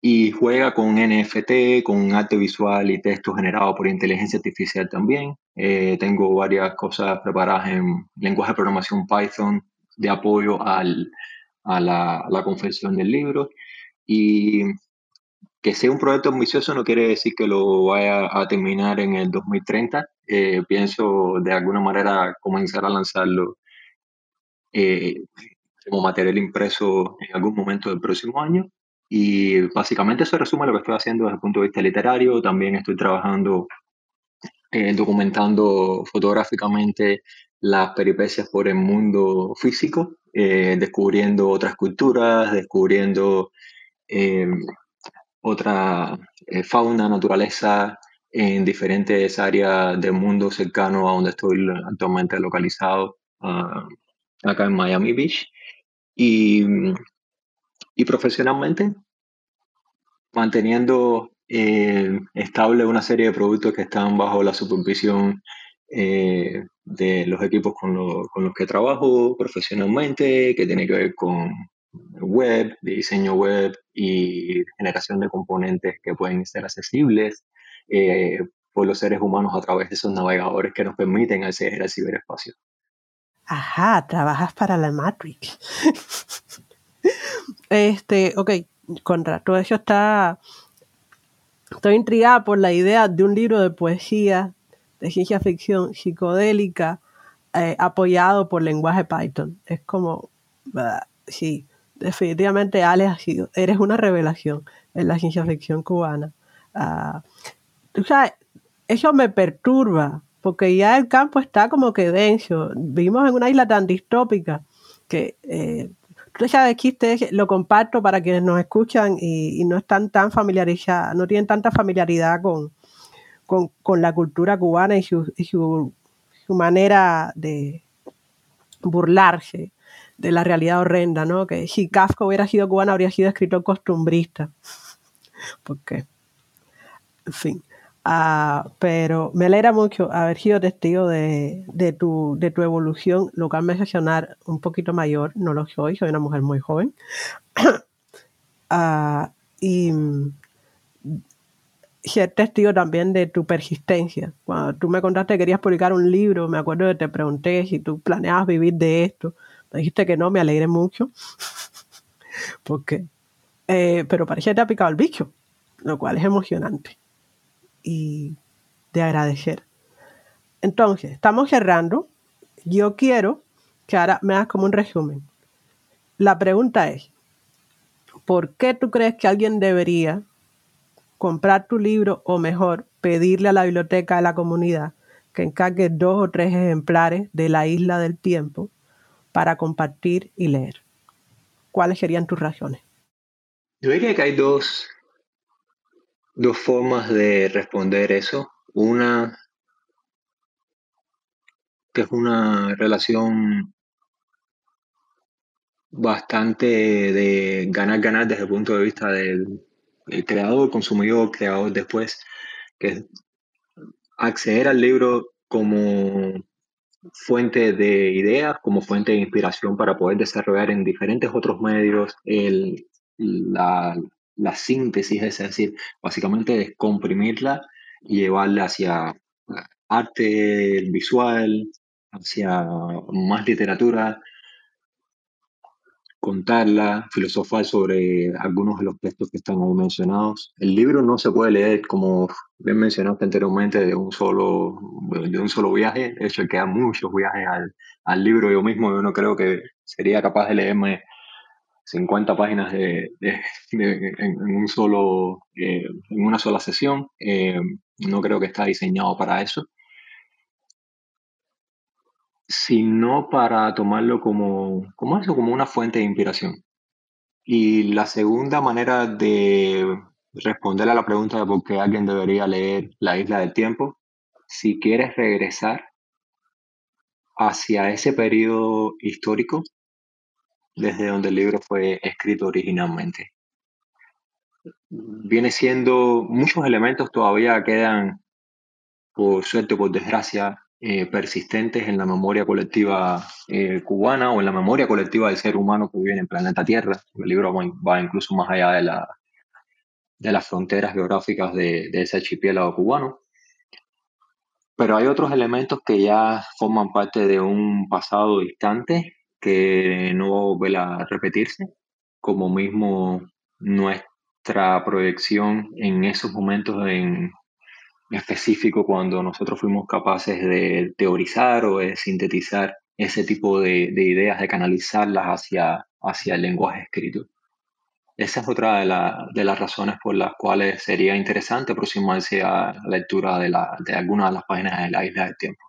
Y juega con NFT, con arte visual y texto generado por inteligencia artificial también. Eh, tengo varias cosas preparadas en lenguaje de programación Python, de apoyo al, a, la, la, confección del libro. Y que sea un proyecto ambicioso no quiere decir que lo vaya a terminar en el 2030. Eh, pienso de alguna manera comenzar a lanzarlo eh, como material impreso en algún momento del próximo año. Y básicamente eso resume lo que estoy haciendo desde el punto de vista literario. También estoy trabajando, eh, documentando fotográficamente las peripecias por el mundo físico, eh, descubriendo otras culturas, descubriendo eh, otra eh, fauna, naturaleza en diferentes áreas del mundo cercano a donde estoy actualmente localizado, uh, acá en Miami Beach. Y, y profesionalmente, manteniendo estable una serie de productos que están bajo la supervisión eh, de los equipos con, con, los que trabajo profesionalmente, que tiene que ver con web, diseño web y generación de componentes que pueden ser accesibles eh, por los seres humanos a través de esos navegadores que nos permiten acceder al ciberespacio. Ajá, trabajas para la Matrix. este, ok, contra todo eso está. Estoy intrigada por la idea de un libro de poesía de ciencia ficción psicodélica eh, apoyado por lenguaje Python. Es como, sí, definitivamente sido, eres una revelación en la ciencia ficción cubana. Uh, eso me perturba, porque ya el campo está como que denso. Vivimos en una isla tan distópica que eh, tú sabes que lo comparto para quienes nos escuchan y, y, no están tan familiarizados, no tienen tanta familiaridad con, con, la cultura cubana y su, su, manera de burlarse de la realidad horrenda, ¿no? Que si Kafka hubiera sido cubano habría sido escritor costumbrista. Porque, en fin. Ah, pero me alegra mucho haber sido testigo de, tu, de tu evolución, lo cual me hace sonar un poquito mayor. No lo soy, soy una mujer muy joven. Ah, y ser testigo también de tu persistencia. Cuando tú me contaste que querías publicar un libro, me acuerdo que te pregunté si tú planeabas vivir de esto. Me dijiste que no, me alegré mucho. Porque, eh, pero parece que te ha picado el bicho, lo cual es emocionante y de agradecer. Entonces, estamos cerrando. Yo quiero que ahora me hagas como un resumen. La pregunta es, ¿por qué tú crees que alguien debería comprar tu libro o mejor, pedirle a la biblioteca de la comunidad que encargue dos o tres ejemplares de la isla del tiempo para compartir y leer. ¿Cuáles serían tus razones? Yo diría que hay dos, dos formas de responder eso. Una que es una relación bastante de ganar-ganar desde el punto de vista del creador, consumidor, creador después, que es acceder al libro como fuente de ideas, como fuente de inspiración para poder desarrollar en diferentes otros medios el, la, la síntesis, es decir, básicamente descomprimirla y llevarla hacia arte visual, hacia más literatura, contarla, filosofar sobre algunos de los textos que están ahí mencionados. El libro no se puede leer, como bien mencionaste anteriormente, de un solo, de un solo viaje. De hecho, quedan muchos viajes al, al libro. Yo mismo yo no creo que sería capaz de leerme 50 páginas de, en, un solo, eh, en una sola sesión. Eh, no creo que está diseñado para eso sino para tomarlo como, como eso, como una fuente de inspiración. Y la segunda manera de responder a la pregunta de por qué alguien debería leer La Isla del Tiempo, si quieres regresar hacia ese periodo histórico desde donde el libro fue escrito originalmente. Viene siendo, muchos elementos todavía quedan, por suerte o por desgracia, eh, persistentes en la memoria colectiva eh, cubana o en la memoria colectiva del ser humano que vive en el planeta Tierra. El libro va, incluso más allá de, la, de las fronteras geográficas de, ese archipiélago cubano. Pero hay otros elementos que ya forman parte de un pasado distante que no vuelve a repetirse, como mismo nuestra proyección en esos momentos en, específico cuando nosotros fuimos capaces de teorizar o de sintetizar ese tipo de, ideas, de canalizarlas hacia, hacia el lenguaje escrito. Esa es otra de, las razones por las cuales sería interesante aproximarse a la lectura de, la, de algunas de las páginas de la Isla del Tiempo.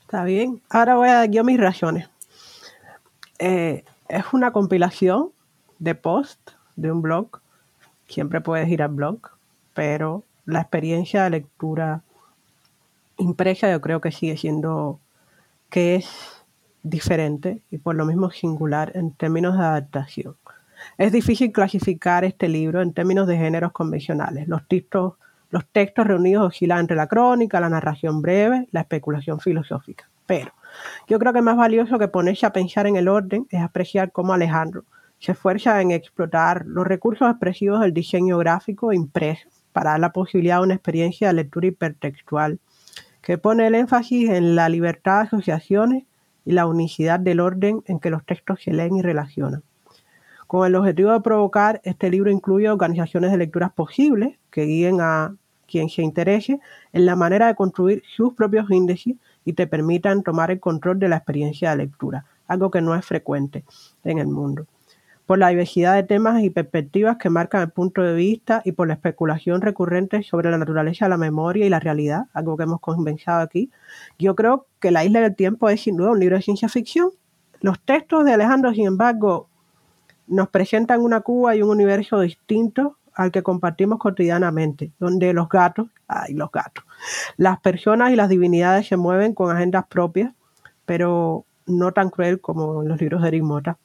Está bien. Ahora voy a dar yo mis razones. Eh, es una compilación de post de un blog. Siempre puedes ir al blog, pero la experiencia de lectura impresa yo creo que sigue siendo que es diferente y por lo mismo singular en términos de adaptación. Es difícil clasificar este libro en términos de géneros convencionales. Los textos, reunidos oscilan entre la crónica, la narración breve, la especulación filosófica. Pero yo creo que más valioso que ponerse a pensar en el orden es apreciar cómo Alejandro se esfuerza en explotar los recursos expresivos del diseño gráfico impreso para dar la posibilidad de una experiencia de lectura hipertextual que pone el énfasis en la libertad de asociaciones y la unicidad del orden en que los textos se leen y relacionan. Con el objetivo de provocar, este libro incluye organizaciones de lecturas posibles que guíen a quien se interese en la manera de construir sus propios índices y te permitan tomar el control de la experiencia de lectura, algo que no es frecuente en el mundo por la diversidad de temas y perspectivas que marcan el punto de vista y por la especulación recurrente sobre la naturaleza la memoria y la realidad, algo que hemos conversado aquí. Yo creo que La Isla del Tiempo es sin duda un libro de ciencia ficción. Los textos de Alejandro, sin embargo, nos presentan una Cuba y un universo distinto al que compartimos cotidianamente, donde los gatos, ay, los gatos, las personas y las divinidades se mueven con agendas propias, pero no tan cruel como en los libros de Eric Mota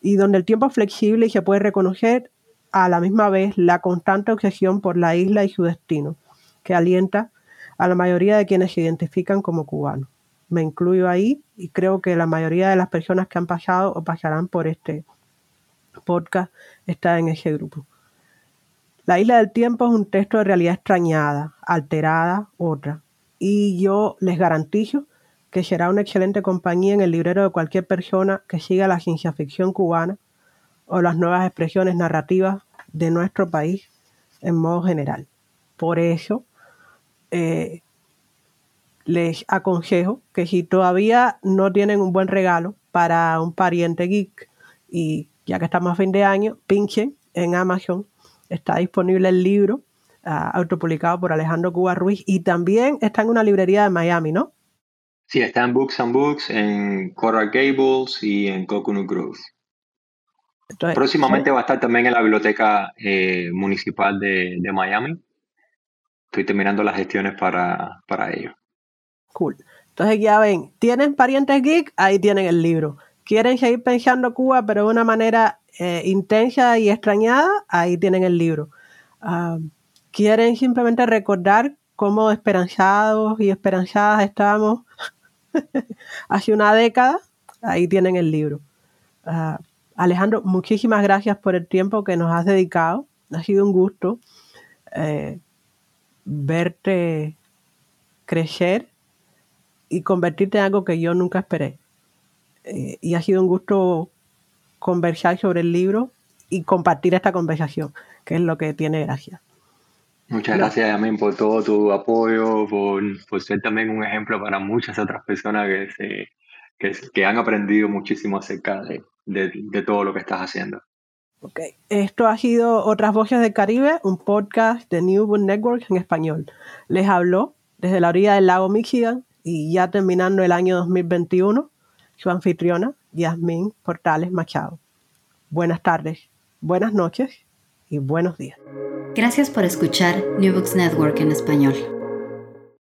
y donde el tiempo es flexible y se puede reconocer a la misma vez la constante obsesión por la isla y su destino, que alienta a la mayoría de quienes se identifican como cubanos. Me incluyo ahí y creo que la mayoría de las personas que han pasado o pasarán por este podcast está en ese grupo. La isla del tiempo es un texto de realidad extrañada, alterada, otra. Y yo les garantizo que será una excelente compañía en el librero de cualquier persona que siga la ciencia ficción cubana o las nuevas expresiones narrativas de nuestro país en modo general. Por eso, eh, les aconsejo que si todavía no tienen un buen regalo para un pariente geek y ya que estamos a fin de año, pinchen en Amazon. Está disponible el libro ah, autopublicado por Alejandro Cuba Ruiz y también está en una librería de Miami, ¿no? Sí, está en Books and Books, en Coral Gables y en Coconut Grove. Próximamente va a estar también en la biblioteca eh, municipal de, Miami. Estoy terminando las gestiones para, para ello. Cool. Entonces ya ven, ¿tienen parientes geek? Ahí tienen el libro. ¿Quieren seguir pensando Cuba pero de una manera eh, intensa y extrañada? Ahí tienen el libro. Ah, ¿Quieren simplemente recordar cómo esperanzados y esperanzadas estábamos hace una década? Ahí tienen el libro. Ah, Alejandro, muchísimas gracias por el tiempo que nos has dedicado. Ha sido un gusto eh, verte crecer y convertirte en algo que yo nunca esperé. Eh, y ha sido un gusto conversar sobre el libro y compartir esta conversación, que es lo que tiene gracia. Muchas gracias, Amén, por todo tu apoyo, por, ser también un ejemplo para muchas otras personas que, que, han aprendido muchísimo acerca de, de, todo lo que estás haciendo. Ok, esto ha sido Otras Voces del Caribe, un podcast de New Book Network en español. Les habló desde la orilla del lago Michigan y ya terminando el año 2021, su anfitriona, Yasmín Portales Machado. Buenas tardes, buenas noches y buenos días. Gracias por escuchar New Books Network en español.